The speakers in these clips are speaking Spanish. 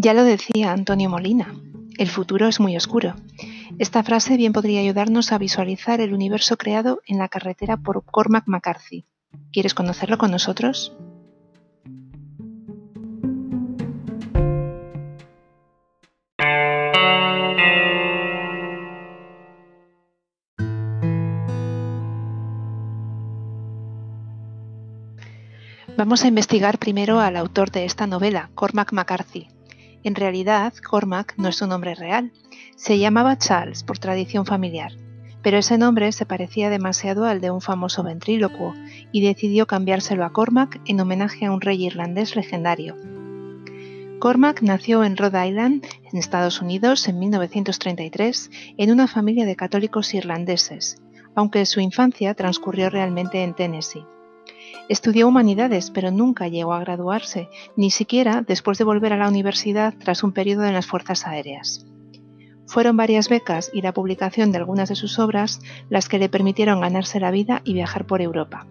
Ya lo decía Antonio Molina, el futuro es muy oscuro. Esta frase bien podría ayudarnos a visualizar el universo creado en la carretera por Cormac McCarthy. ¿Quieres conocerlo con nosotros? Vamos a investigar primero al autor de esta novela, Cormac McCarthy. En realidad, Cormac no es su nombre real. Se llamaba Charles por tradición familiar, pero ese nombre se parecía demasiado al de un famoso ventrílocuo y decidió cambiárselo a Cormac en homenaje a un rey irlandés legendario. Cormac nació en Rhode Island, en Estados Unidos, en 1933, en una familia de católicos irlandeses, aunque su infancia transcurrió realmente en Tennessee. Estudió humanidades, pero nunca llegó a graduarse, ni siquiera después de volver a la universidad tras un periodo en las Fuerzas Aéreas. Fueron varias becas y la publicación de algunas de sus obras las que le permitieron ganarse la vida y viajar por Europa.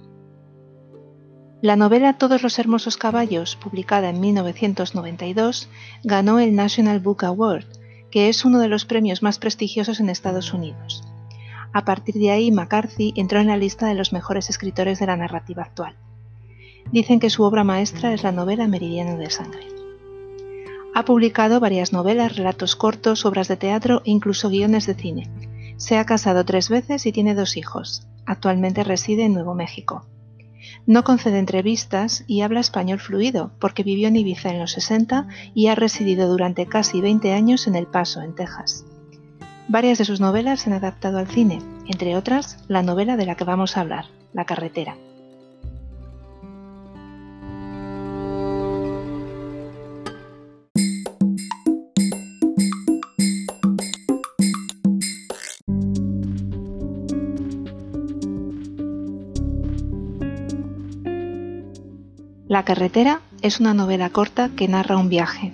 La novela Todos los hermosos caballos, publicada en 1992, ganó el National Book Award, que es uno de los premios más prestigiosos en Estados Unidos. A partir de ahí, McCarthy entró en la lista de los mejores escritores de la narrativa actual. Dicen que su obra maestra es la novela Meridiano de Sangre. Ha publicado varias novelas, relatos cortos, obras de teatro e incluso guiones de cine. Se ha casado tres veces y tiene dos hijos. Actualmente reside en Nuevo México. No concede entrevistas y habla español fluido porque vivió en Ibiza en los 60 y ha residido durante casi 20 años en El Paso, en Texas. Varias de sus novelas se han adaptado al cine, entre otras la novela de la que vamos a hablar, La carretera. La carretera es una novela corta que narra un viaje,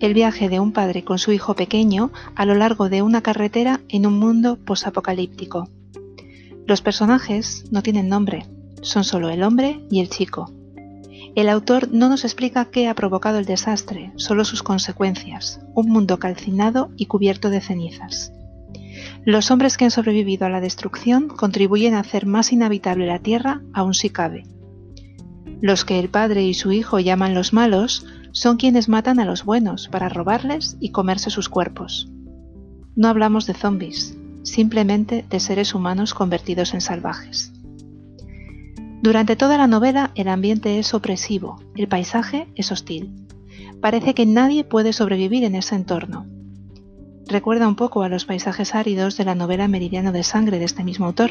el viaje de un padre con su hijo pequeño a lo largo de una carretera en un mundo posapocalíptico. Los personajes no tienen nombre, son solo el hombre y el chico. El autor no nos explica qué ha provocado el desastre, solo sus consecuencias, un mundo calcinado y cubierto de cenizas. Los hombres que han sobrevivido a la destrucción contribuyen a hacer más inhabitable la tierra, aún si cabe. Los que el padre y su hijo llaman los malos son quienes matan a los buenos para robarles y comerse sus cuerpos. No hablamos de zombies, simplemente de seres humanos convertidos en salvajes. Durante toda la novela el ambiente es opresivo, el paisaje es hostil. Parece que nadie puede sobrevivir en ese entorno. Recuerda un poco a los paisajes áridos de la novela Meridiano de Sangre de este mismo autor,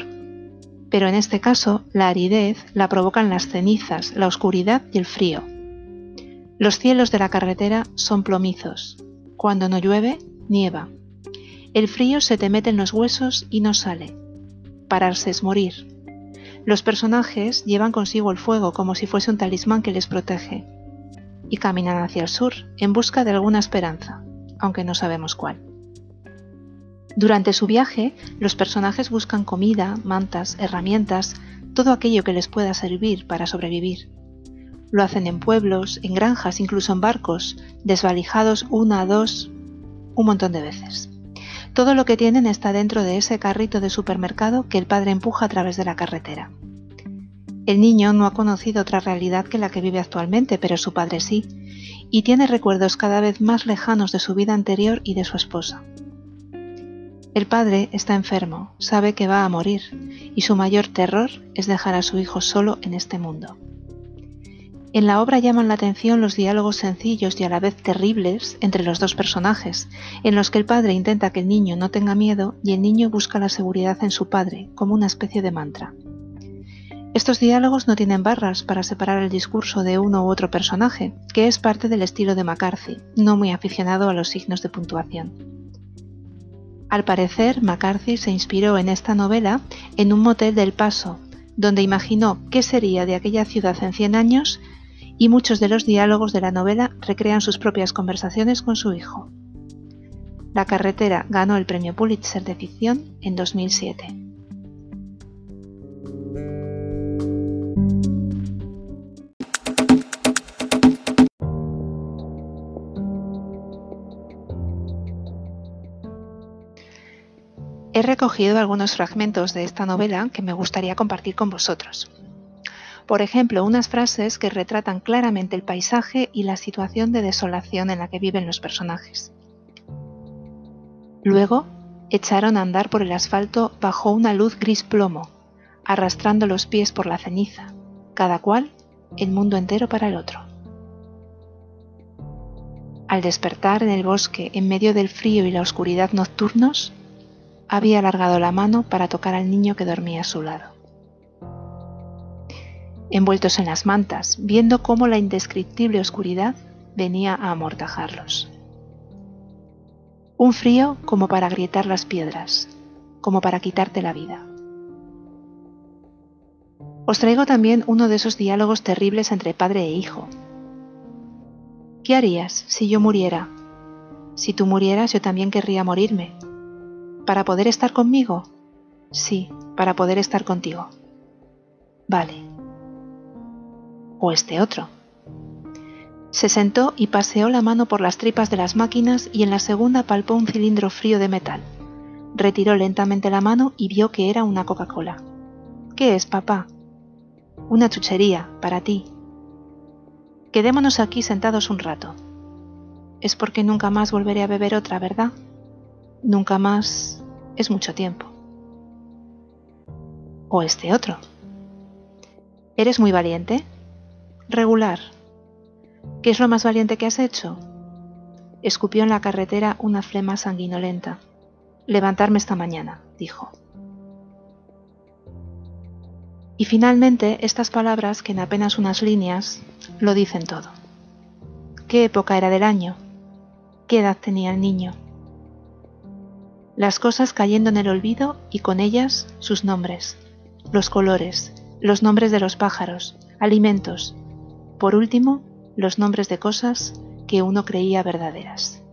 pero en este caso la aridez la provocan las cenizas, la oscuridad y el frío. Los cielos de la carretera son plomizos. Cuando no llueve, nieva. El frío se te mete en los huesos y no sale. Pararse es morir. Los personajes llevan consigo el fuego como si fuese un talismán que les protege. Y caminan hacia el sur en busca de alguna esperanza, aunque no sabemos cuál. Durante su viaje, los personajes buscan comida, mantas, herramientas, todo aquello que les pueda servir para sobrevivir. Lo hacen en pueblos, en granjas, incluso en barcos, desvalijados una, dos, un montón de veces. Todo lo que tienen está dentro de ese carrito de supermercado que el padre empuja a través de la carretera. El niño no ha conocido otra realidad que la que vive actualmente, pero su padre sí, y tiene recuerdos cada vez más lejanos de su vida anterior y de su esposa. El padre está enfermo, sabe que va a morir, y su mayor terror es dejar a su hijo solo en este mundo. En la obra llaman la atención los diálogos sencillos y a la vez terribles entre los dos personajes, en los que el padre intenta que el niño no tenga miedo y el niño busca la seguridad en su padre, como una especie de mantra. Estos diálogos no tienen barras para separar el discurso de uno u otro personaje, que es parte del estilo de McCarthy, no muy aficionado a los signos de puntuación. Al parecer, McCarthy se inspiró en esta novela en un motel del Paso, donde imaginó qué sería de aquella ciudad en 100 años y muchos de los diálogos de la novela recrean sus propias conversaciones con su hijo. La carretera ganó el premio Pulitzer de ficción en 2007. He recogido algunos fragmentos de esta novela que me gustaría compartir con vosotros. Por ejemplo, unas frases que retratan claramente el paisaje y la situación de desolación en la que viven los personajes. Luego, echaron a andar por el asfalto bajo una luz gris plomo, arrastrando los pies por la ceniza, cada cual el mundo entero para el otro. Al despertar en el bosque en medio del frío y la oscuridad nocturnos, había alargado la mano para tocar al niño que dormía a su lado. Envueltos en las mantas, viendo cómo la indescriptible oscuridad venía a amortajarlos. Un frío como para agrietar las piedras, como para quitarte la vida. Os traigo también uno de esos diálogos terribles entre padre e hijo. ¿Qué harías si yo muriera? Si tú murieras yo también querría morirme. ¿Para poder estar conmigo? Sí, para poder estar contigo. Vale. O este otro. Se sentó y paseó la mano por las tripas de las máquinas y en la segunda palpó un cilindro frío de metal. Retiró lentamente la mano y vio que era una Coca-Cola. ¿Qué es, papá? Una chuchería para ti. Quedémonos aquí sentados un rato. Es porque nunca más volveré a beber otra, ¿verdad? Nunca más es mucho tiempo. O este otro. ¿Eres muy valiente? Regular. ¿Qué es lo más valiente que has hecho? Escupió en la carretera una flema sanguinolenta. Levantarme esta mañana, dijo. Y finalmente estas palabras, que en apenas unas líneas, lo dicen todo. ¿Qué época era del año? ¿Qué edad tenía el niño? Las cosas cayendo en el olvido y con ellas sus nombres, los colores, los nombres de los pájaros, alimentos, por último, los nombres de cosas que uno creía verdaderas.